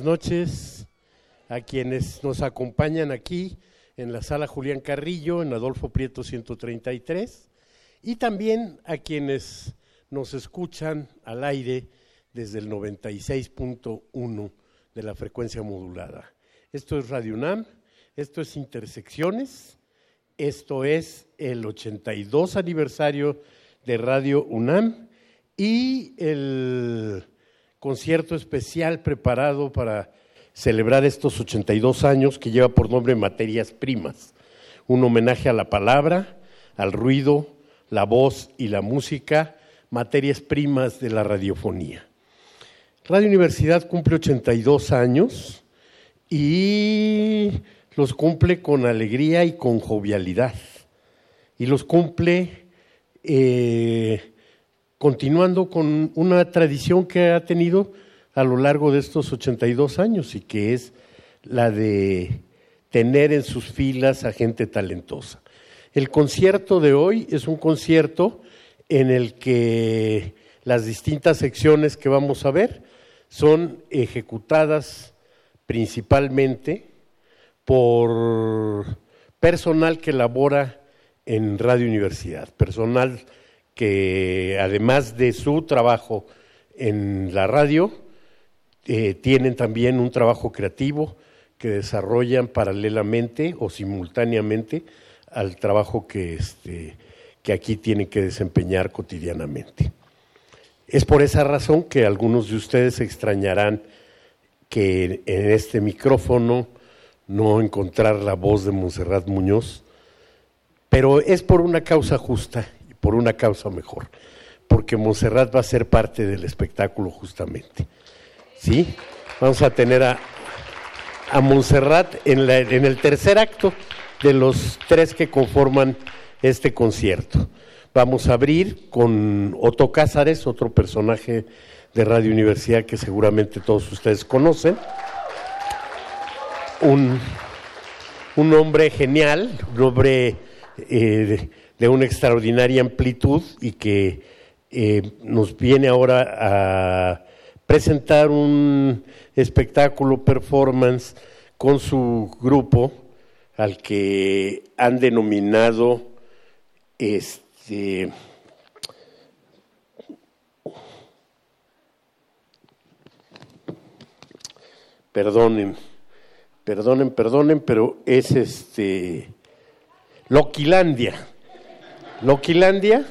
Buenas noches a quienes nos acompañan aquí en la sala Julián Carrillo, en Adolfo Prieto 133, y también a quienes nos escuchan al aire desde el 96.1 de la frecuencia modulada. Esto es Radio UNAM, esto es Intersecciones, esto es el 82 aniversario de Radio UNAM y el concierto especial preparado para celebrar estos 82 años que lleva por nombre Materias Primas, un homenaje a la palabra, al ruido, la voz y la música, materias primas de la radiofonía. Radio Universidad cumple 82 años y los cumple con alegría y con jovialidad. Y los cumple eh, continuando con una tradición que ha tenido a lo largo de estos 82 años y que es la de tener en sus filas a gente talentosa. El concierto de hoy es un concierto en el que las distintas secciones que vamos a ver son ejecutadas principalmente por personal que labora en Radio Universidad, personal que además de su trabajo en la radio, eh, tienen también un trabajo creativo que desarrollan paralelamente o simultáneamente al trabajo que, este, que aquí tienen que desempeñar cotidianamente. Es por esa razón que algunos de ustedes extrañarán que en este micrófono no encontrar la voz de Monserrat Muñoz, pero es por una causa justa por una causa mejor, porque Monserrat va a ser parte del espectáculo justamente. ¿Sí? Vamos a tener a, a Montserrat en, la, en el tercer acto de los tres que conforman este concierto. Vamos a abrir con Otto Cázares, otro personaje de Radio Universidad que seguramente todos ustedes conocen. Un, un hombre genial, un hombre eh, de una extraordinaria amplitud y que eh, nos viene ahora a presentar un espectáculo performance con su grupo al que han denominado este perdonen, perdonen, perdonen, pero es este Loquilandia. Loquilandia,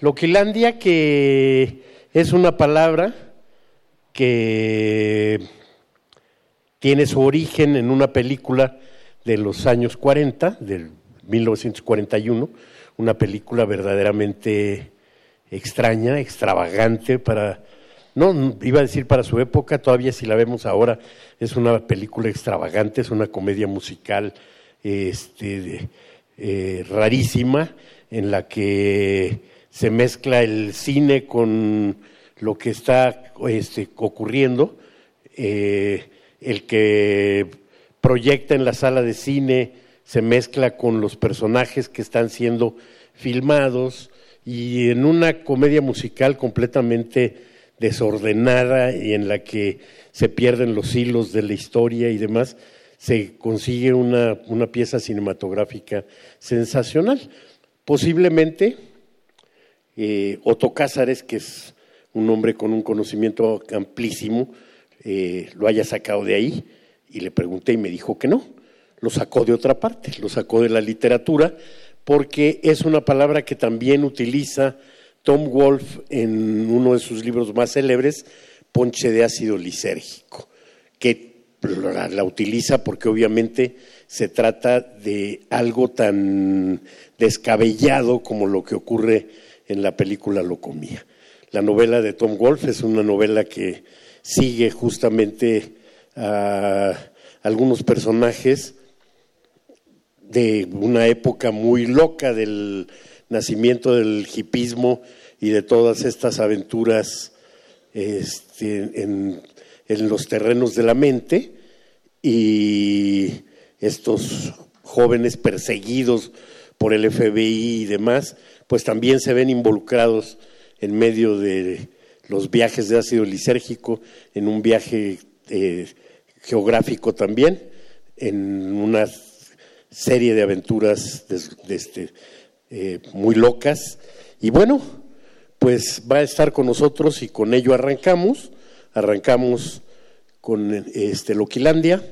Loquilandia que es una palabra que tiene su origen en una película de los años 40, del 1941, una película verdaderamente extraña, extravagante para, no iba a decir para su época, todavía si la vemos ahora, es una película extravagante, es una comedia musical este, eh, rarísima, en la que se mezcla el cine con lo que está este, ocurriendo, eh, el que proyecta en la sala de cine se mezcla con los personajes que están siendo filmados y en una comedia musical completamente desordenada y en la que se pierden los hilos de la historia y demás, se consigue una, una pieza cinematográfica sensacional. Posiblemente eh, Otto Cázares, que es un hombre con un conocimiento amplísimo, eh, lo haya sacado de ahí y le pregunté y me dijo que no, lo sacó de otra parte, lo sacó de la literatura porque es una palabra que también utiliza Tom Wolfe en uno de sus libros más célebres, Ponche de ácido lisérgico, que la, la utiliza porque obviamente se trata de algo tan descabellado como lo que ocurre en la película Locomía. La novela de Tom Wolfe es una novela que sigue justamente a algunos personajes de una época muy loca del nacimiento del hipismo y de todas estas aventuras este, en, en los terrenos de la mente y estos jóvenes perseguidos por el FBI y demás, pues también se ven involucrados en medio de los viajes de ácido lisérgico, en un viaje eh, geográfico también, en una serie de aventuras este, eh, muy locas. Y bueno, pues va a estar con nosotros y con ello arrancamos. Arrancamos con este, Loquilandia.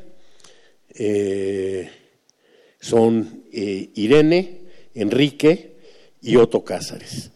Eh, son Irene, Enrique y Otto Cázares.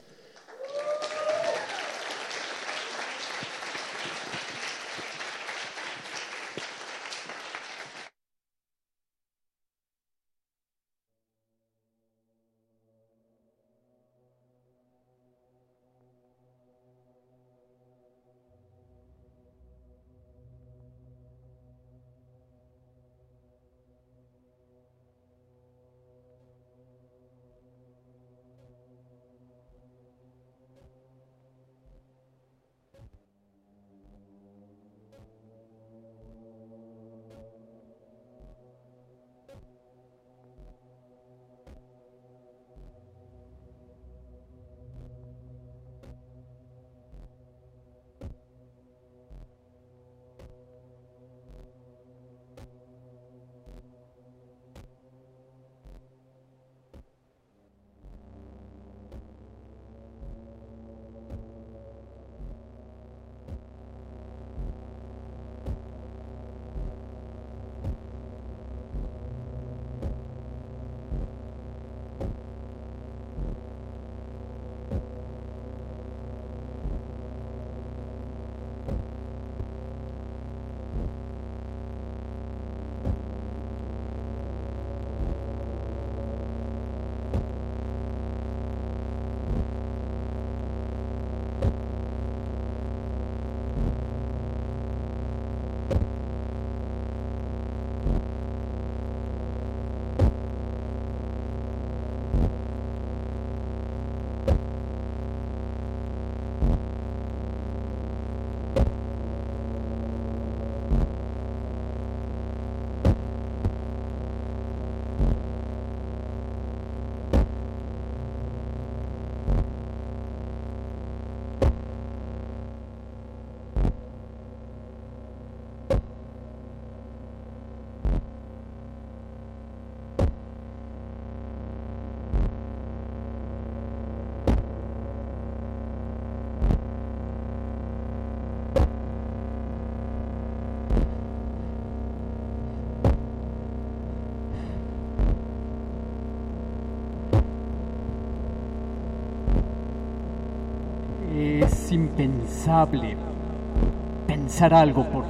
Pensar algo por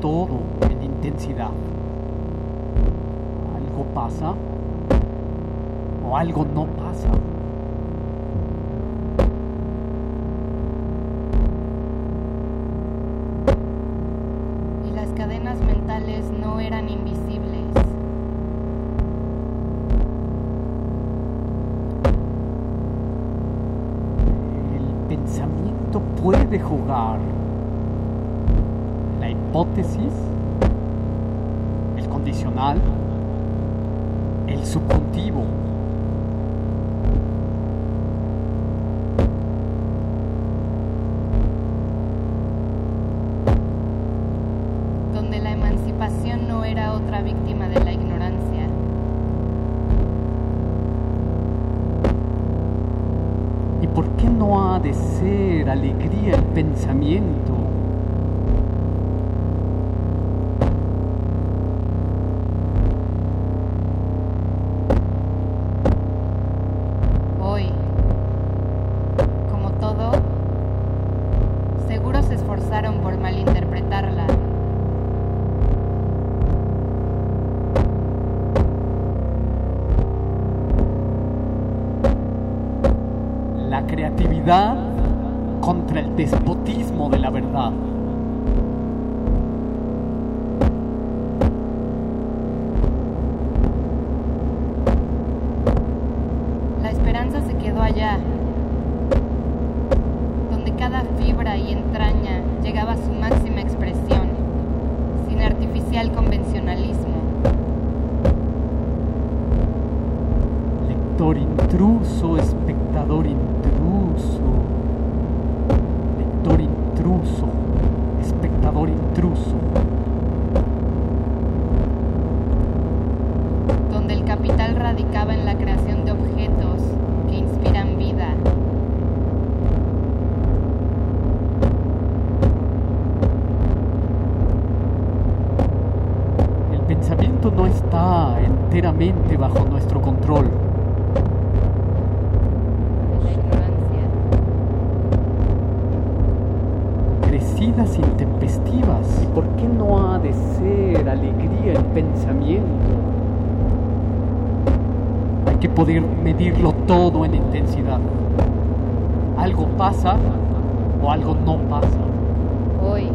todo en intensidad. Algo pasa o algo no pasa. Y las cadenas mentales no eran invisibles. El pensamiento puede jugar hipótesis, el condicional, el subjuntivo. Donde la emancipación no era otra víctima de la ignorancia. ¿Y por qué no ha de ser alegría el pensamiento? Lector intruso, espectador intruso. Lector intruso, espectador intruso. donde el capital radicaba en la creación de objetos que inspiran vida. El pensamiento no está enteramente bajo nuestro control. Que poder medirlo todo en intensidad. Algo pasa o algo no pasa. Hoy,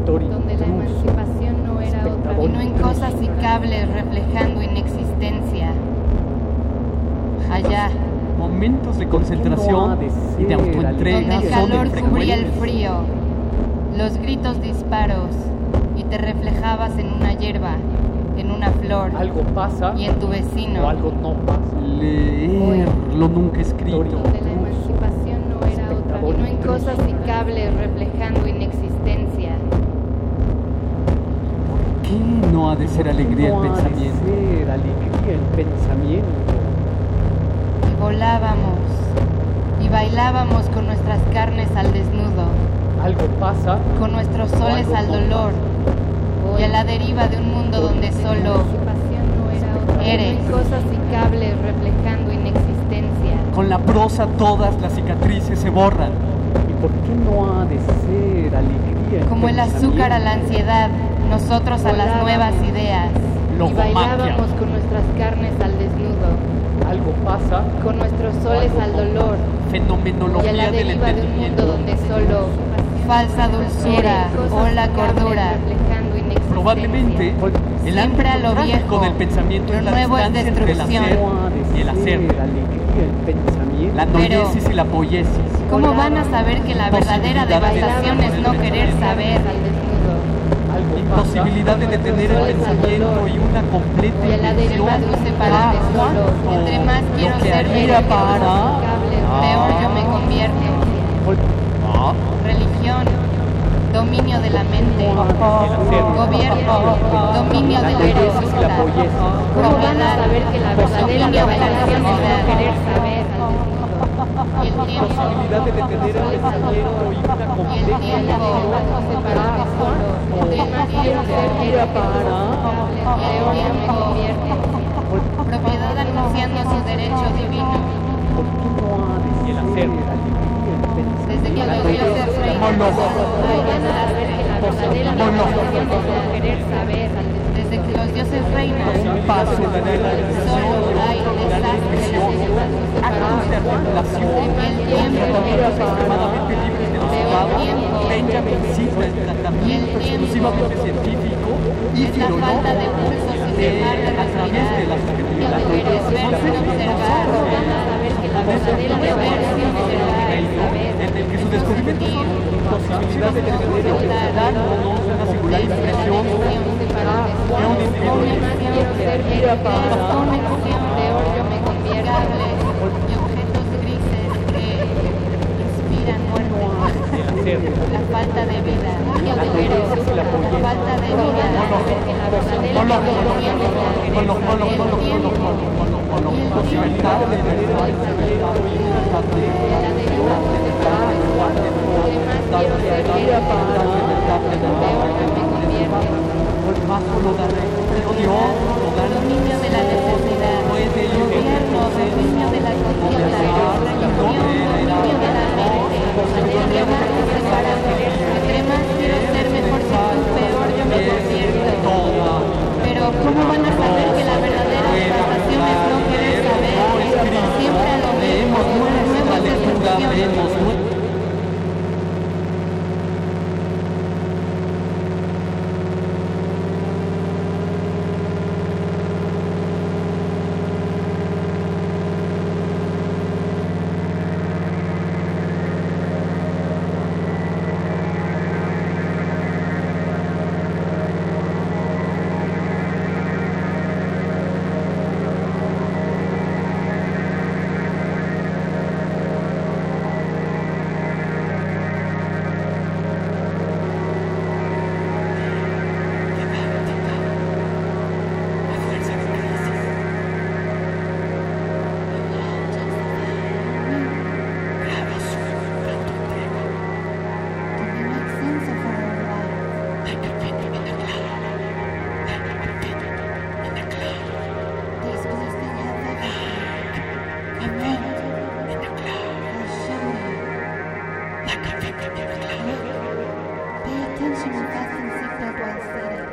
Lector donde la intruso, emancipación no era otra y no en cosas y cables reflejando inexistencia. Allá, Momentos de ¿Por qué no concentración y de autoentrega donde el calor cubría el frío, los gritos disparos y te reflejabas en una hierba, en una flor Algo pasa y en tu o vecino. algo no pasa. Leer lo nunca escrito. Donde la emancipación no era otra y no en cosas y cables reflejando inexistencia. ¿Qué no ha de ser alegría el no ha de pensamiento? ser alegría el pensamiento. Y volábamos y bailábamos con nuestras carnes al desnudo, Algo pasa con nuestros soles al no dolor y a la deriva de un mundo donde solo eres cosas y cables reflejando inexistencia. Con la prosa todas las cicatrices se borran. ¿Y por qué no ha de ser alegría Como el azúcar a la ansiedad, nosotros a las nuevas ideas. Y bailábamos con nuestras carnes al desnudo, Algo pasa con nuestros soles al dolor y a la Fenomenología del deriva de un mundo entendimiento. donde solo falsa dulzura o la cordura. Probablemente el Siempre a ámbito lo viejo, del pensamiento lo es la nuevo es distancia entre el destrucción. hacer y el hacer. La noiesis y la poiesis. ¿Cómo van a saber que la verdadera devastación es no querer saber? Imposibilidad de detener el pensamiento y una completa Y a solo. cuanto Entre más lo quiero que ser haría menos para peor yo me convierto. Ah, Religión, dominio de la mente, gobierno, dominio de la. ¿Cómo van a saber que la? Y el tiempo, de el y el tiempo. Propiedad anunciando su derecho divino. ¿Por qué no ha de el pensamiento? Desde que los dioses reinan, solo hay exclusivamente científico y es la falta de sin de, a través de la respirar. subjetividad. El deber es ver sin observar. Van a saber que la verdadera es el que su descubrimiento son posibilidad de detener el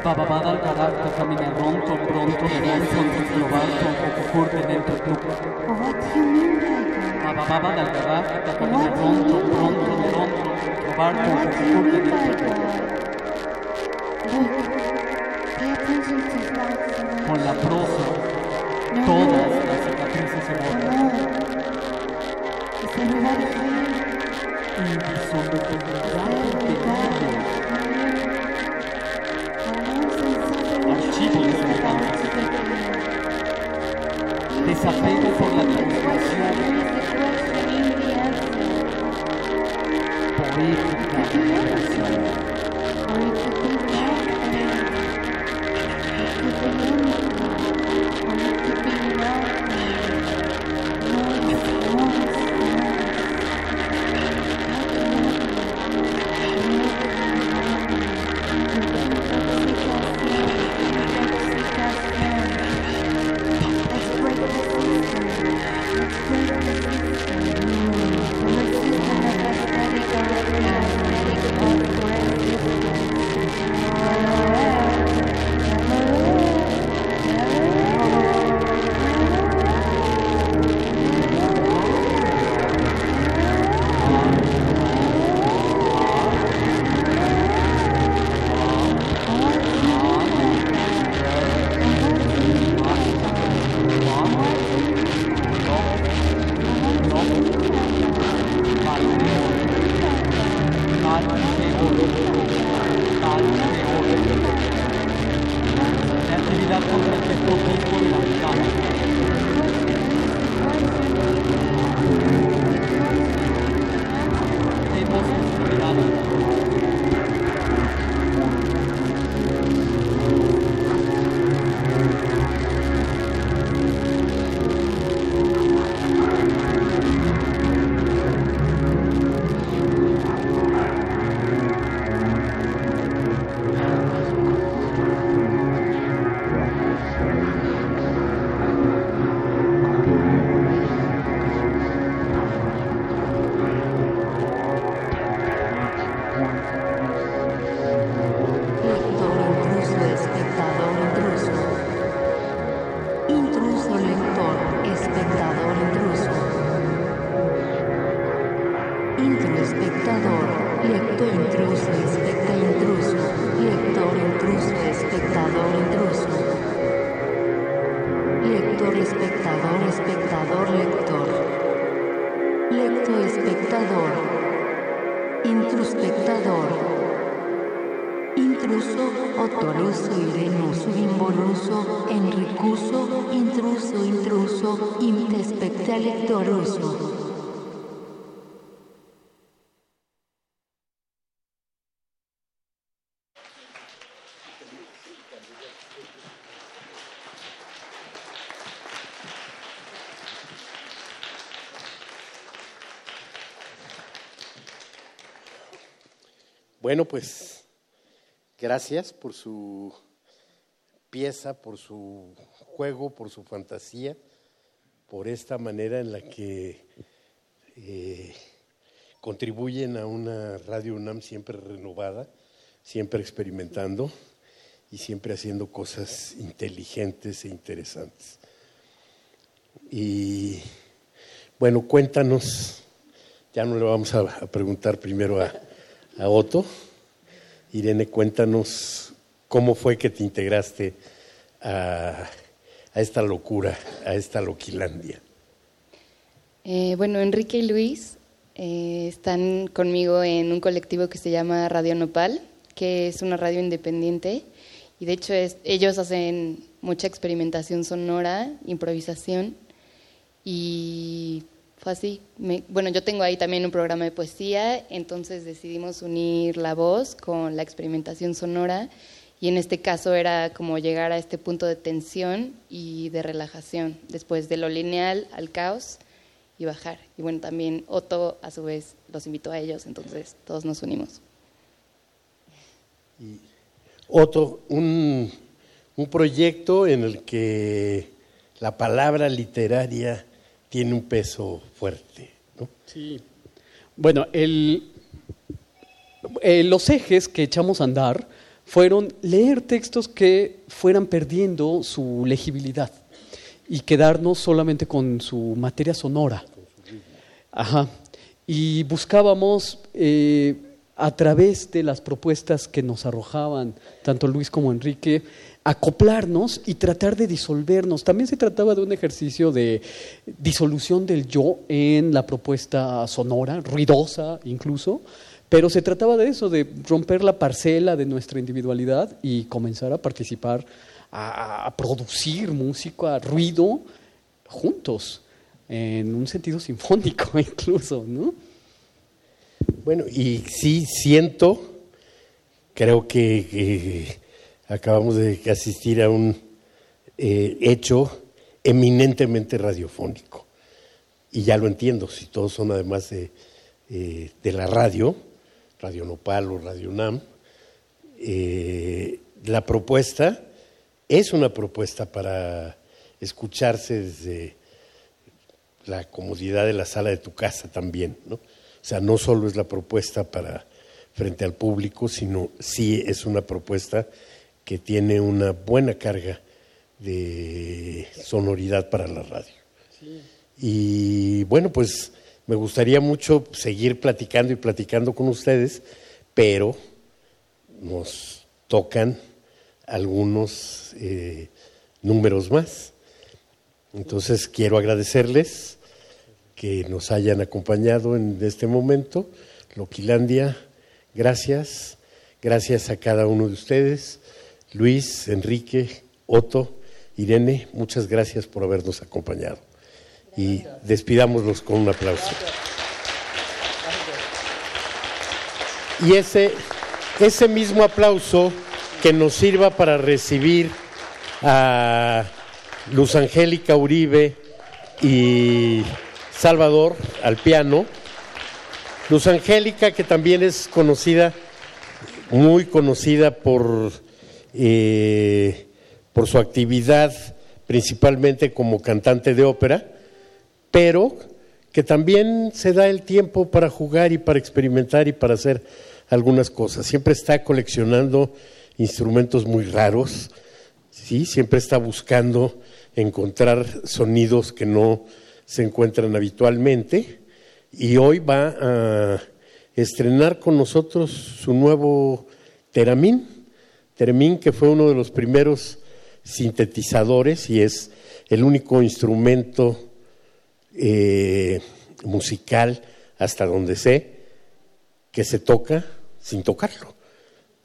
Bababada al carácter, camina pronto, pronto, pronto, probarto, ocurre dentro tu. What do you mean by God? Bababada al carácter, camina pronto, pronto, pronto. Con la prosa, todas las cicatrices se borran. Sim. Bueno, pues gracias por su pieza, por su juego, por su fantasía, por esta manera en la que eh, contribuyen a una Radio UNAM siempre renovada, siempre experimentando y siempre haciendo cosas inteligentes e interesantes. Y bueno, cuéntanos, ya no le vamos a, preguntar primero a, a Otto. Irene, cuéntanos cómo fue que te integraste a, a esta locura, a esta loquilandia. Eh, bueno, Enrique y Luis eh, están conmigo en un colectivo que se llama Radio Nopal, que es una radio independiente. Y de hecho es- ellos hacen mucha experimentación sonora, improvisación. Y fue así. Bueno, yo tengo ahí también un programa de poesía, entonces decidimos unir la voz con la experimentación sonora. Y en este caso era como llegar a este punto de tensión y de relajación, después de lo lineal al caos y bajar. Y bueno, también Otto a su vez los invitó a ellos, entonces todos nos unimos. Otto, un, un proyecto en el que la palabra literaria tiene un peso fuerte. ¿no? Sí. Bueno, el, eh, los ejes que echamos a andar fueron leer textos que fueran perdiendo su legibilidad y quedarnos solamente con su materia sonora. Ajá. Y buscábamos eh, a través de las propuestas que nos arrojaban tanto Luis como Enrique, acoplarnos y tratar de disolvernos. También se trataba de un ejercicio de disolución del yo en la propuesta sonora, ruidosa incluso, pero se trataba de eso, de romper la parcela de nuestra individualidad y comenzar a participar, a, producir música, ruido, juntos, en un sentido sinfónico incluso, ¿no? Bueno, y sí siento, creo que, acabamos de asistir a un eh, hecho eminentemente radiofónico. Y ya lo entiendo, si todos son además de, eh, de la radio, Radio Nopal o Radio NAM, eh, la propuesta es una propuesta para escucharse desde la comodidad de la sala de tu casa también, ¿no? O sea, no solo es la propuesta para frente al público, sino sí es una propuesta que tiene una buena carga de sonoridad para la radio. Y bueno, pues me gustaría mucho seguir platicando y platicando con ustedes, pero nos tocan algunos eh, números más. Entonces quiero agradecerles que nos hayan acompañado en este momento. Loquilandia, gracias. Gracias a cada uno de ustedes. Luis, Enrique, Otto, Irene, muchas gracias por habernos acompañado. Y despidámoslos con un aplauso. Y ese, ese mismo aplauso que nos sirva para recibir a Luz Angélica Uribe y Salvador al piano. Luz Angélica, que también es conocida, muy conocida por, eh, por su actividad principalmente como cantante de ópera, pero que también se da el tiempo para jugar y para experimentar y para hacer algunas cosas. Siempre está coleccionando instrumentos muy raros, ¿sí? siempre está buscando encontrar sonidos que no se encuentran habitualmente y hoy va a estrenar con nosotros su nuevo Teramín, Teramín que fue uno de los primeros sintetizadores y es el único instrumento eh, musical hasta donde sé que se toca sin tocarlo.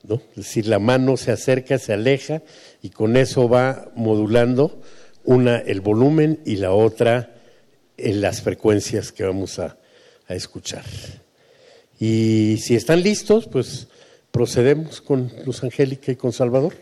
¿no? Es decir, la mano se acerca, se aleja y con eso va modulando una el volumen y la otra en las frecuencias que vamos a, a escuchar. Y si están listos, pues procedemos con Luz Angélica y con Salvador.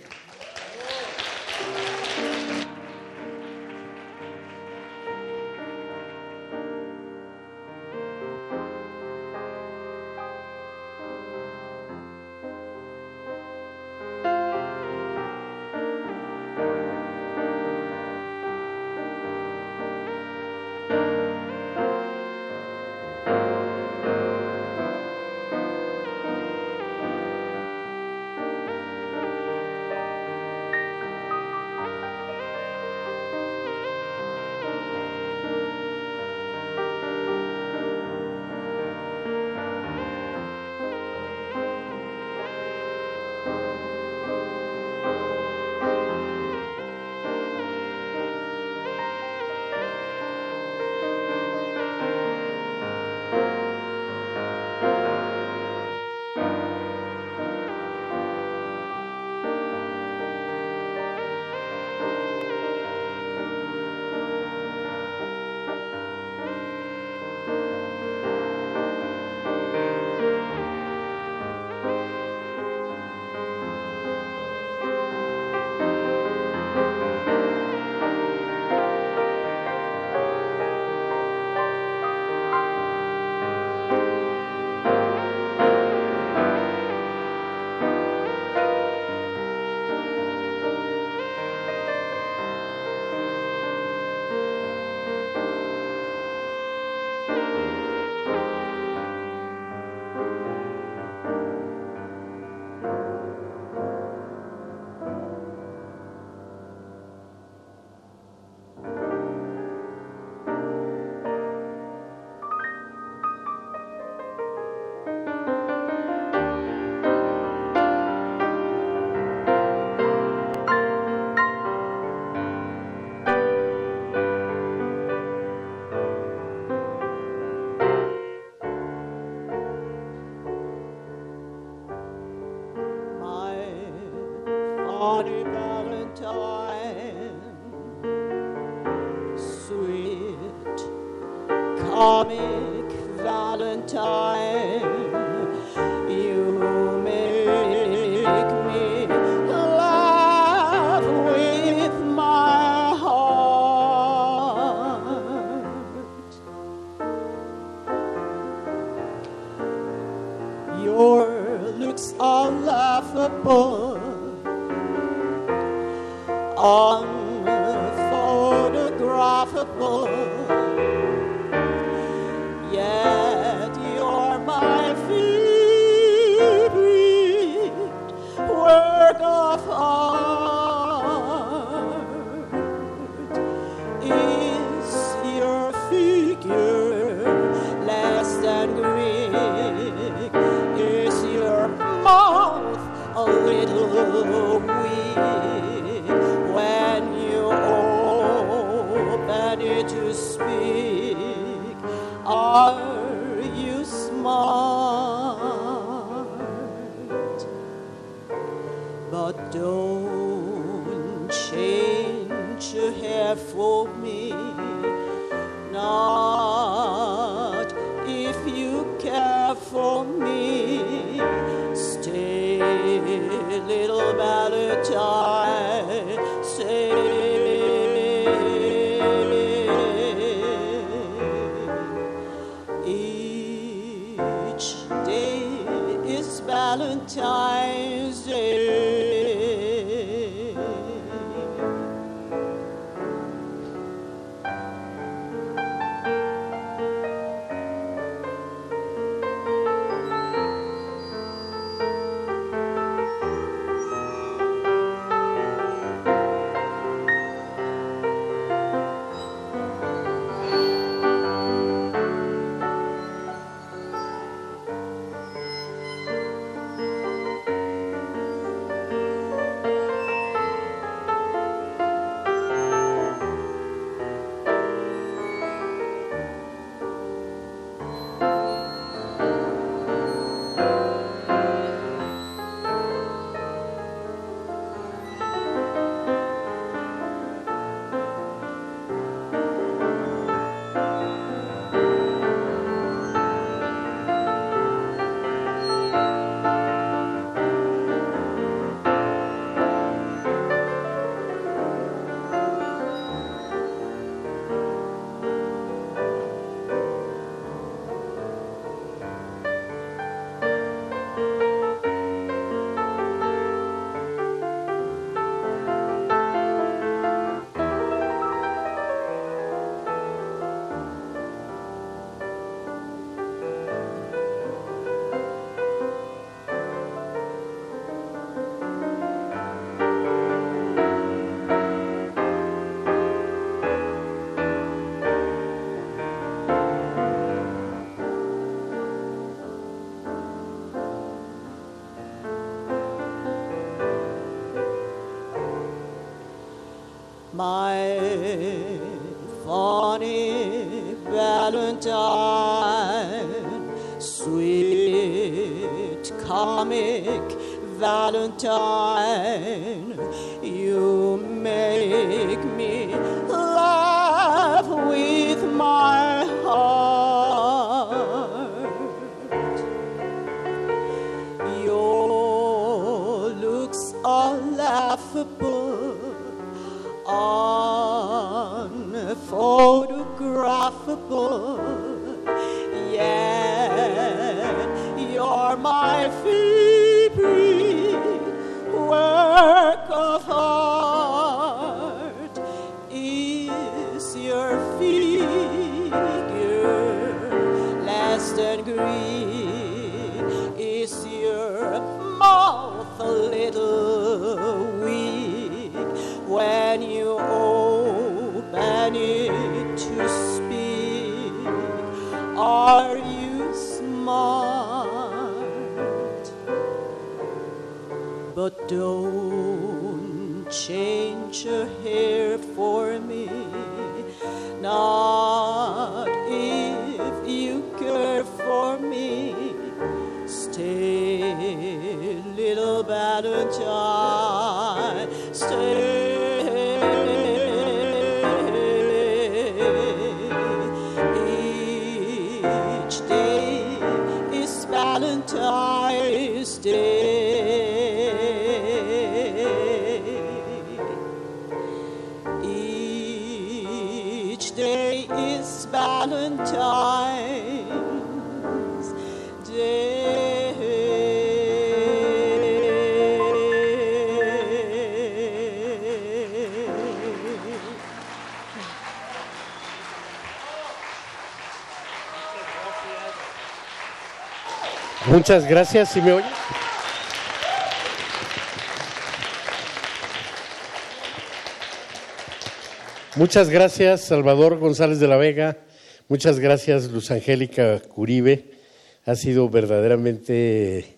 time. You make me laugh with my heart. Your looks are laughable unphotographable. Yeah, you're my. Muchas gracias, ¿sí me oyes? Muchas gracias, Salvador González de la Vega. Muchas gracias, Luz Angélica Curibe. Ha sido verdaderamente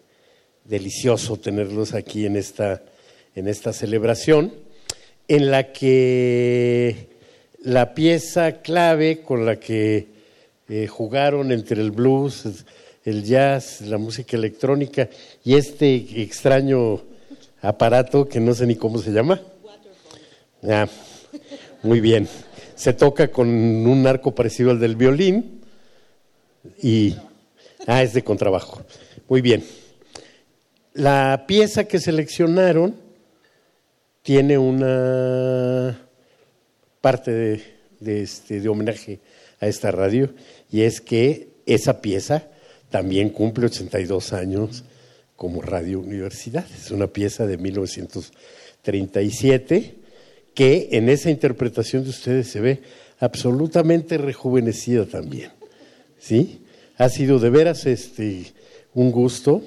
delicioso tenerlos aquí en esta, en esta celebración, en la que la pieza clave con la que eh, jugaron entre el blues, el jazz, la música electrónica y este extraño aparato que no sé ni cómo se llama. Ah, muy bien. Se toca con un arco parecido al del violín y... Ah, es de contrabajo. Muy bien. La pieza que seleccionaron tiene una parte de, este, de homenaje a esta radio y es que esa pieza también cumple 82 años como Radio Universidad. Es una pieza de 1937 que en esa interpretación de ustedes se ve absolutamente rejuvenecida también. ¿Sí? Ha sido de veras este, un gusto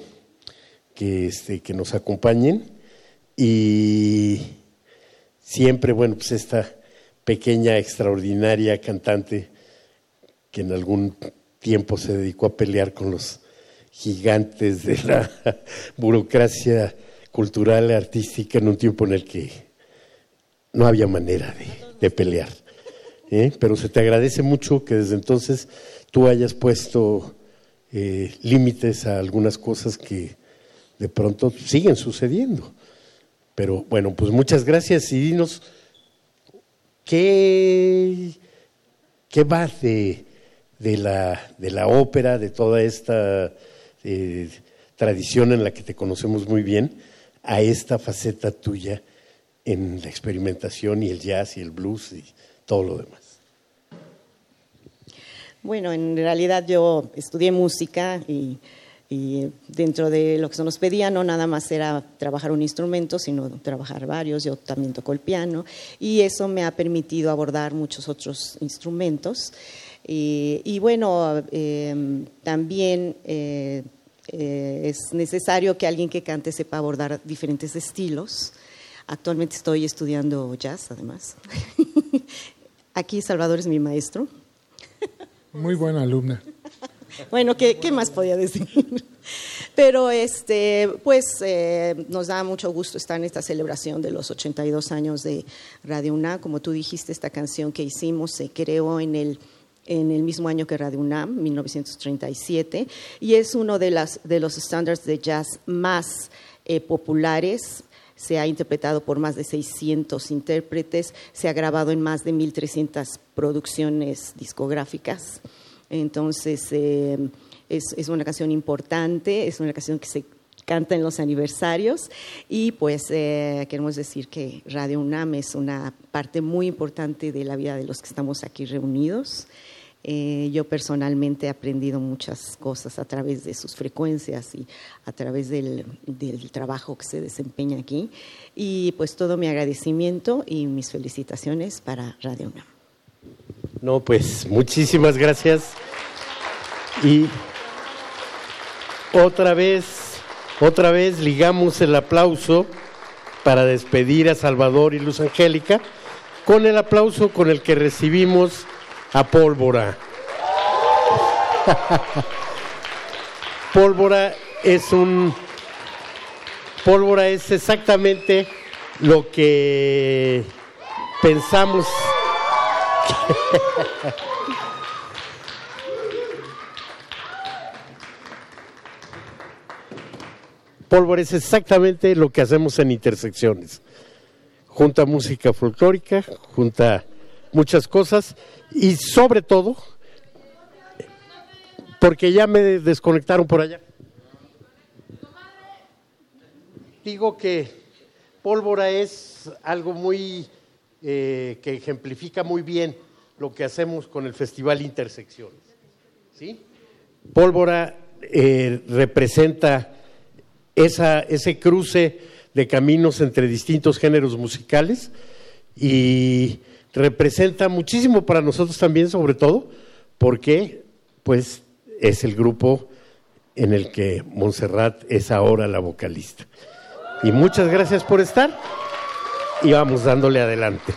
que, este, que nos acompañen y siempre, bueno, pues esta pequeña, extraordinaria cantante que en algún tiempo se dedicó a pelear con los gigantes de la burocracia cultural, artística, en un tiempo en el que no había manera de, pelear. ¿eh? Pero se te agradece mucho que desde entonces tú hayas puesto eh, límites a algunas cosas que de pronto siguen sucediendo. Pero bueno, pues muchas gracias y dinos qué, qué va de, de, la, de la ópera, de toda esta eh, tradición en la que te conocemos muy bien, a esta faceta tuya en la experimentación y el jazz y el blues y todo lo demás. Bueno, en realidad yo estudié música y, y, dentro de lo que se nos pedía no nada más era trabajar un instrumento, sino trabajar varios. Yo también toco el piano y eso me ha permitido abordar muchos otros instrumentos. Y, y bueno, eh, también eh, eh, es necesario que alguien que cante sepa abordar diferentes estilos. Actualmente estoy estudiando jazz, además. Aquí Salvador es mi maestro. Muy buena alumna. Bueno, ¿qué, qué más podía decir? Pero este, pues eh, nos da mucho gusto estar en esta celebración de los 82 años de Radio UNAM. Como tú dijiste, esta canción que hicimos se creó en el, en el mismo año que Radio UNAM, 1937, y es uno de, las, de los estándares de jazz más eh, populares se ha interpretado por más de 600 intérpretes, se ha grabado en más de 1.300 producciones discográficas. Entonces, eh, es, es, una canción importante, es una canción que se canta en los aniversarios y pues eh, queremos decir que Radio UNAM es una parte muy importante de la vida de los que estamos aquí reunidos. Eh, yo personalmente he aprendido muchas cosas a través de sus frecuencias y a través del, trabajo que se desempeña aquí. Y pues todo mi agradecimiento y mis felicitaciones para Radio UNAM. No, pues muchísimas gracias. Y otra vez, otra vez ligamos el aplauso para despedir a Salvador y Luz Angélica con el aplauso con el que recibimos a pólvora. pólvora es un pólvora es exactamente lo que pensamos pólvora es exactamente lo que hacemos en intersecciones. Junta música folclórica, junta muchas cosas y sobre todo, porque ya me desconectaron por allá. Digo que pólvora es algo muy eh, que ejemplifica muy bien lo que hacemos con el Festival Intersecciones. ¿sí? Pólvora eh, representa esa, ese cruce de caminos entre distintos géneros musicales y representa muchísimo para nosotros también, sobre todo, porque pues es el grupo en el que Montserrat es ahora la vocalista. Y muchas gracias por estar y vamos dándole adelante.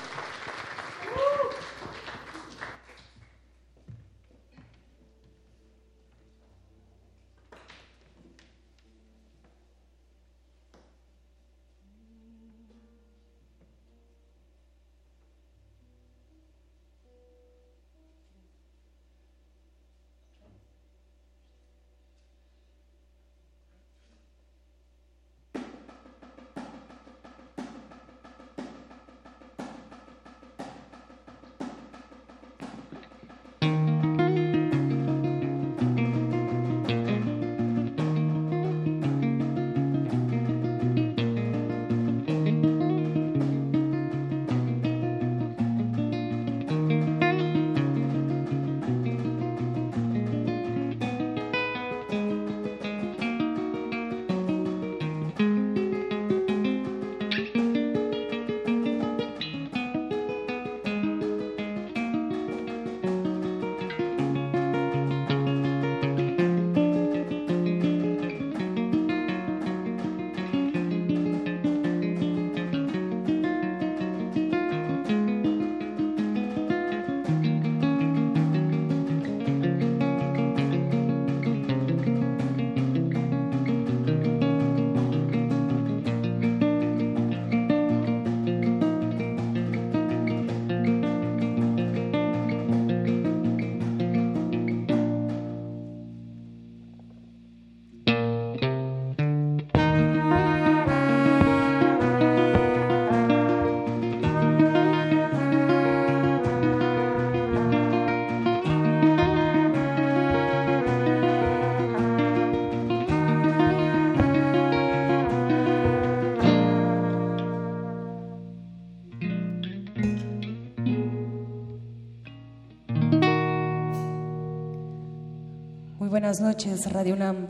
Buenas noches, Radio UNAM.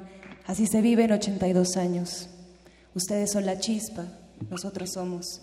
Así se vive en 82 años. Ustedes son la chispa, nosotros somos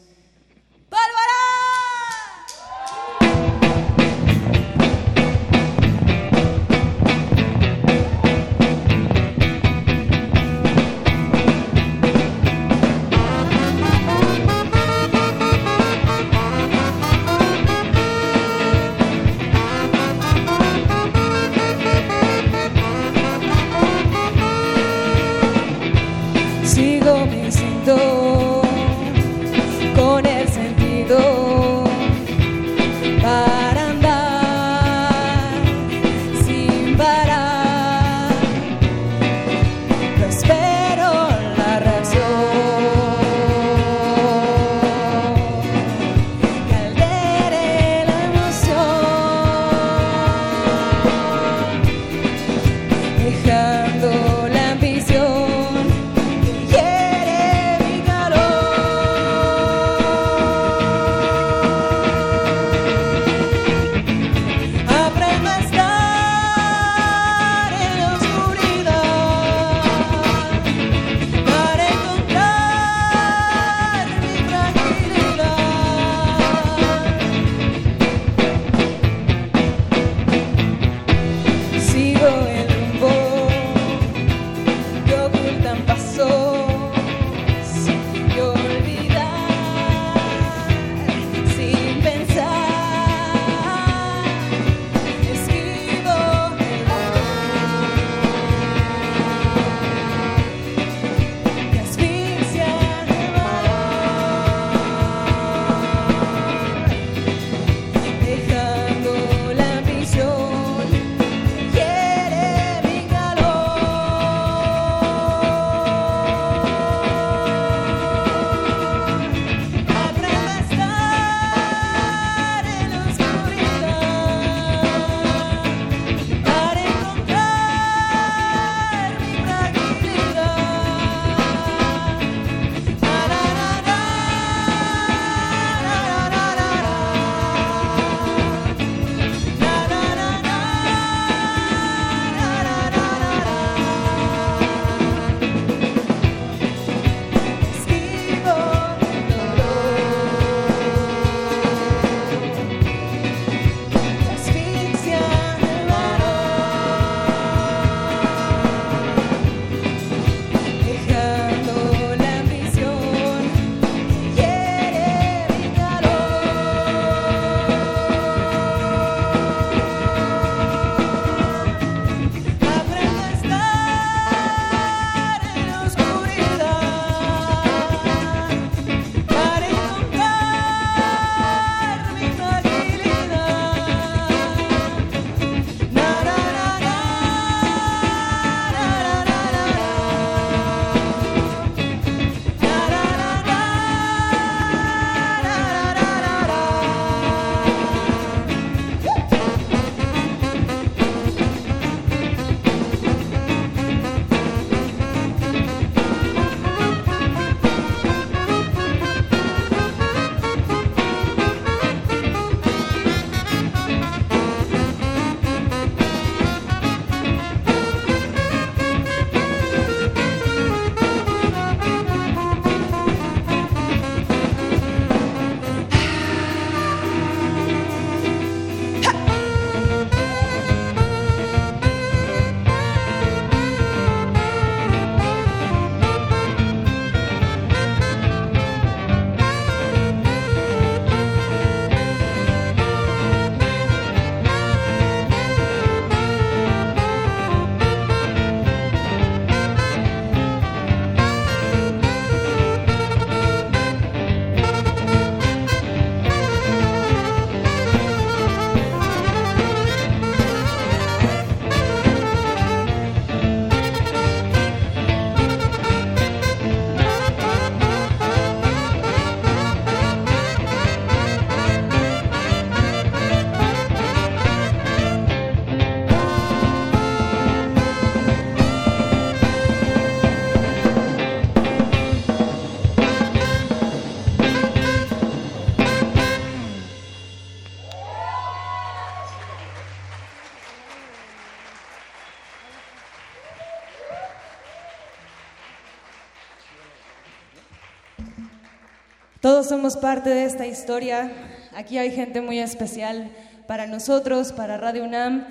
Somos parte de esta historia. Aquí hay gente muy especial para nosotros, para Radio UNAM.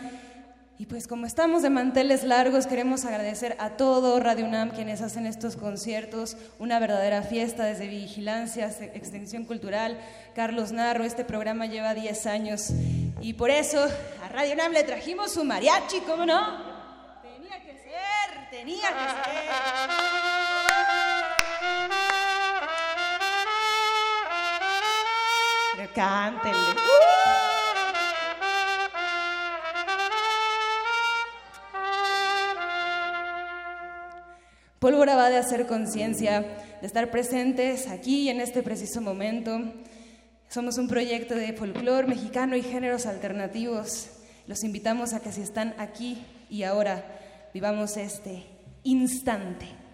Y pues como estamos de manteles largos, queremos agradecer a todo Radio UNAM quienes hacen estos conciertos, una verdadera fiesta desde Vigilancia, Extensión Cultural. Carlos Narro, este programa lleva 10 años y por eso a Radio UNAM le trajimos su mariachi, ¿cómo no? Tenía que ser, tenía que ser. Cántenle. Pólvora va de hacer conciencia, de estar presentes aquí en este preciso momento. Somos un proyecto de folclore mexicano y géneros alternativos. Los invitamos a que si están aquí y ahora, vivamos este instante.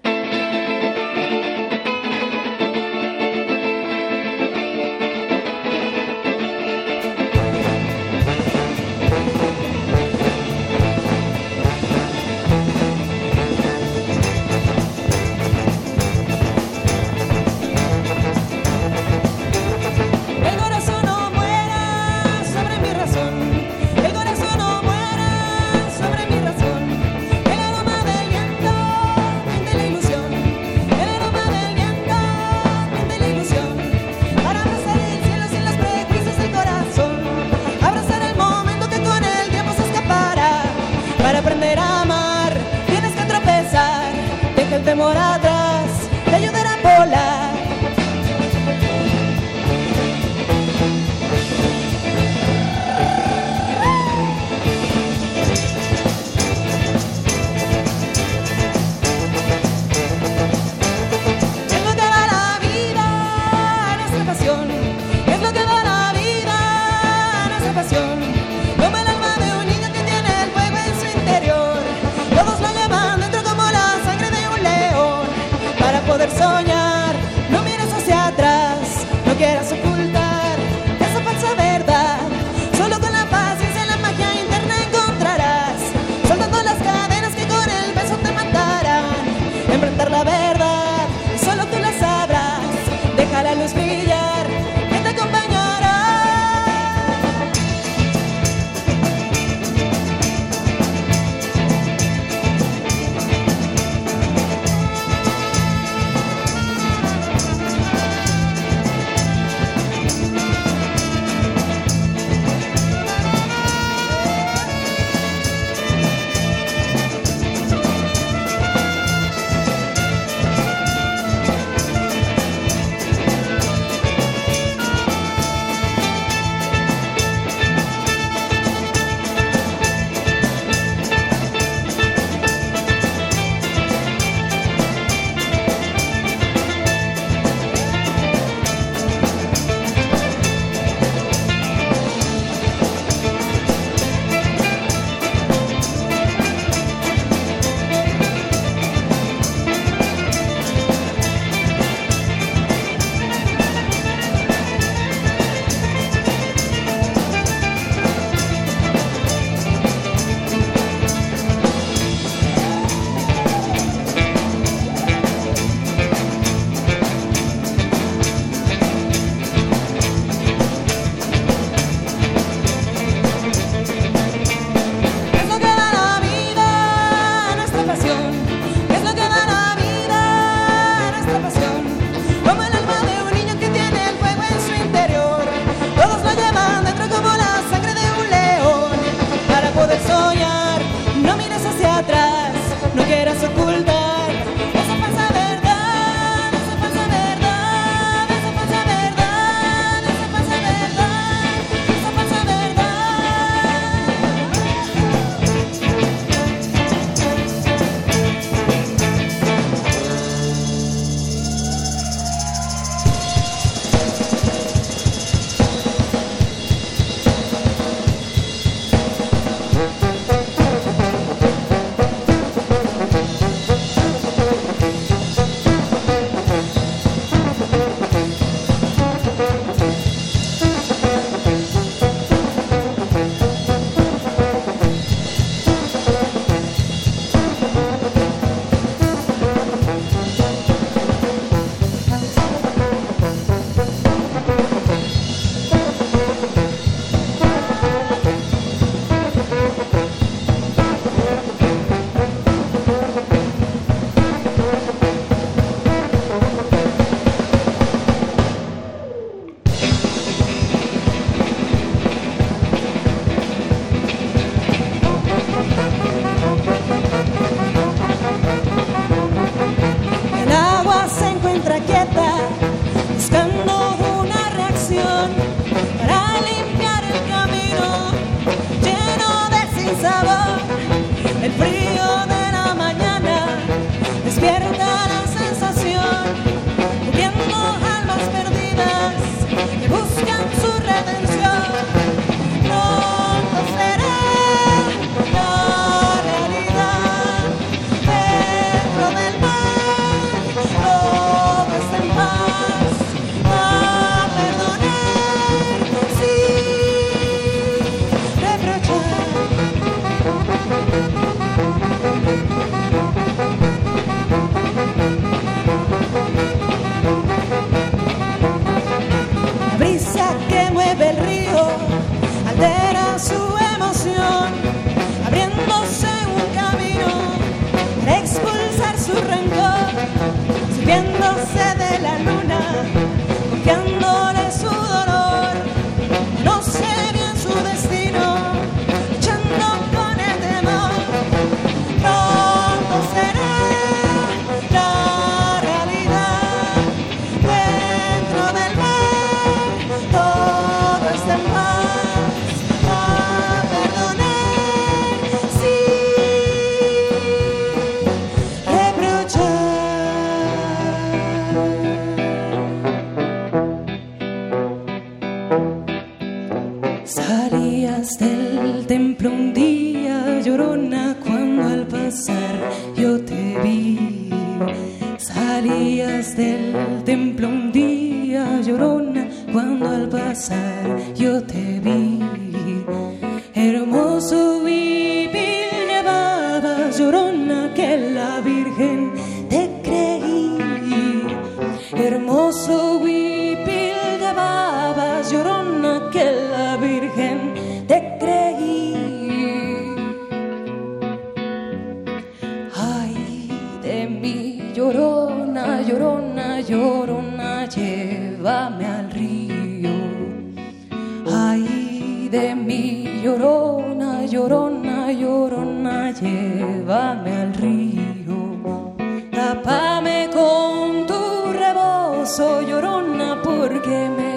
De mí llorona, llorona, llorona, llévame al río. Tápame con tu rebozo, llorona, porque me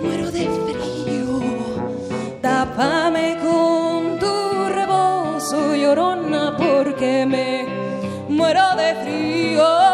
muero de frío. Tápame con tu rebozo, llorona, porque me muero de frío.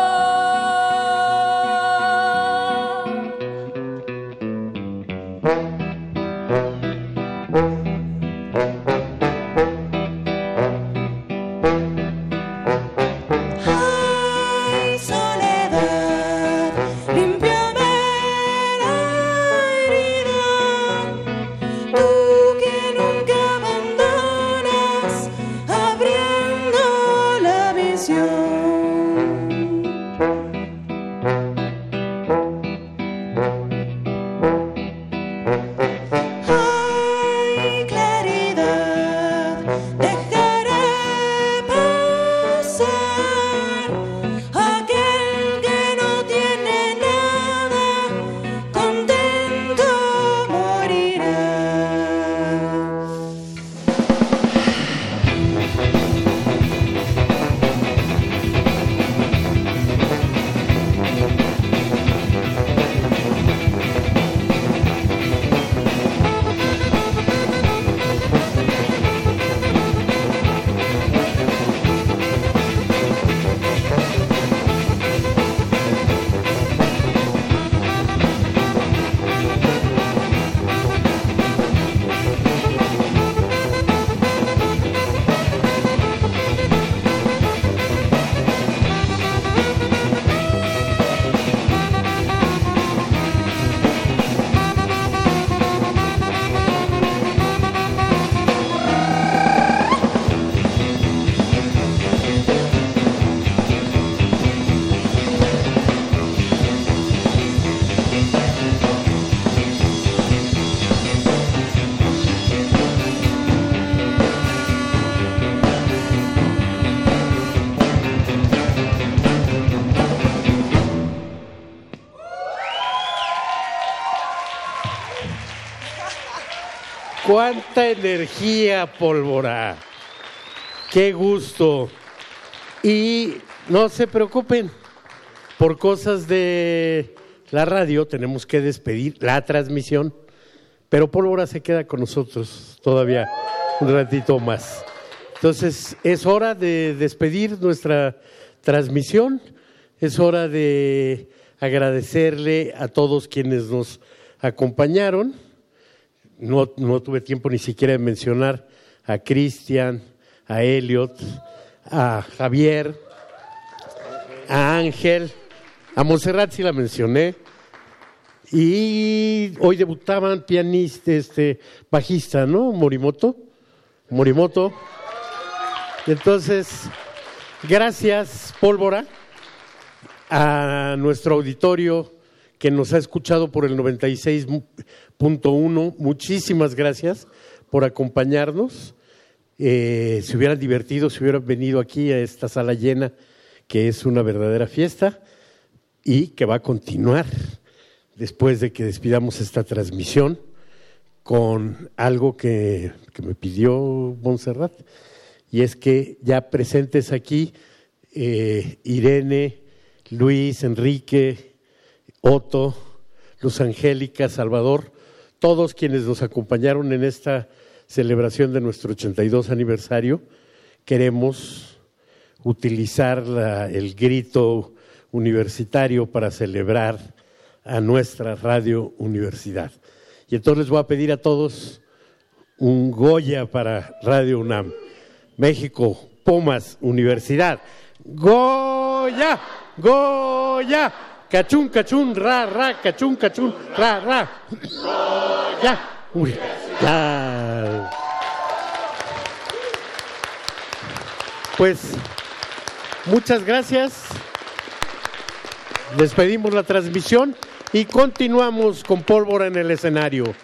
¡Cuánta energía, pólvora! ¡Qué gusto! Y no se preocupen, por cosas de la radio tenemos que despedir la transmisión, pero pólvora se queda con nosotros todavía un ratito más. Entonces, es hora de despedir nuestra transmisión, es hora de agradecerle a todos quienes nos acompañaron no, no tuve tiempo ni siquiera de mencionar a Cristian, a Elliot, a Javier, a Ángel, a Montserrat sí la mencioné. Y hoy debutaban pianista, este, bajista, ¿no? Morimoto. Morimoto. Entonces, gracias, Pólvora, a nuestro auditorio que nos ha escuchado por el 96.1. Muchísimas gracias por acompañarnos. Eh, se hubieran divertido, se hubieran venido aquí a esta sala llena, que es una verdadera fiesta y que va a continuar después de que despidamos esta transmisión con algo que, que me pidió Montserrat, y es que ya presentes aquí eh, Irene, Luis, Enrique, Otto, Luz Angélica, Salvador, todos quienes nos acompañaron en esta celebración de nuestro 82 aniversario, queremos utilizar la- el grito universitario para celebrar a nuestra radio universidad. Y entonces les voy a pedir a todos un Goya para Radio UNAM. México, Pomas Universidad. Goya, Goya, cachún, cachún, ra, ra, cachún, cachún, ra, ra. Goya, Universidad. Pues muchas gracias. Despedimos la transmisión y continuamos con pólvora en el escenario.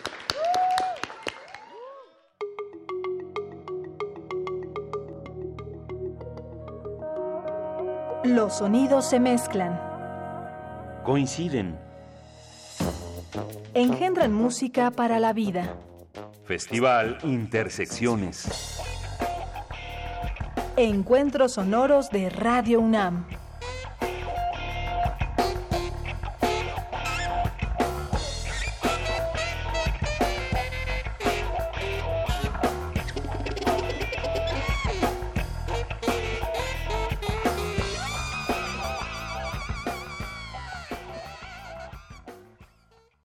Los sonidos se mezclan, Coinciden. engendran música para la vida. Festival Intersecciones. Encuentros sonoros de Radio UNAM.